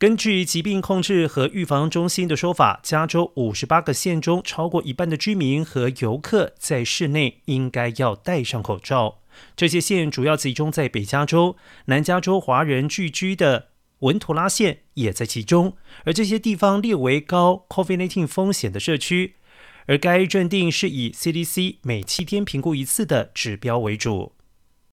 根据疾病控制和预防中心的说法，加州五十八个县中，超过一半的居民和游客在室内应该要戴上口罩。这些县主要集中在北加州、南加州华人聚居的文图拉县也在其中，而这些地方列为高 COVID-19 风险的社区，而该认定是以 CDC 每七天评估一次的指标为主。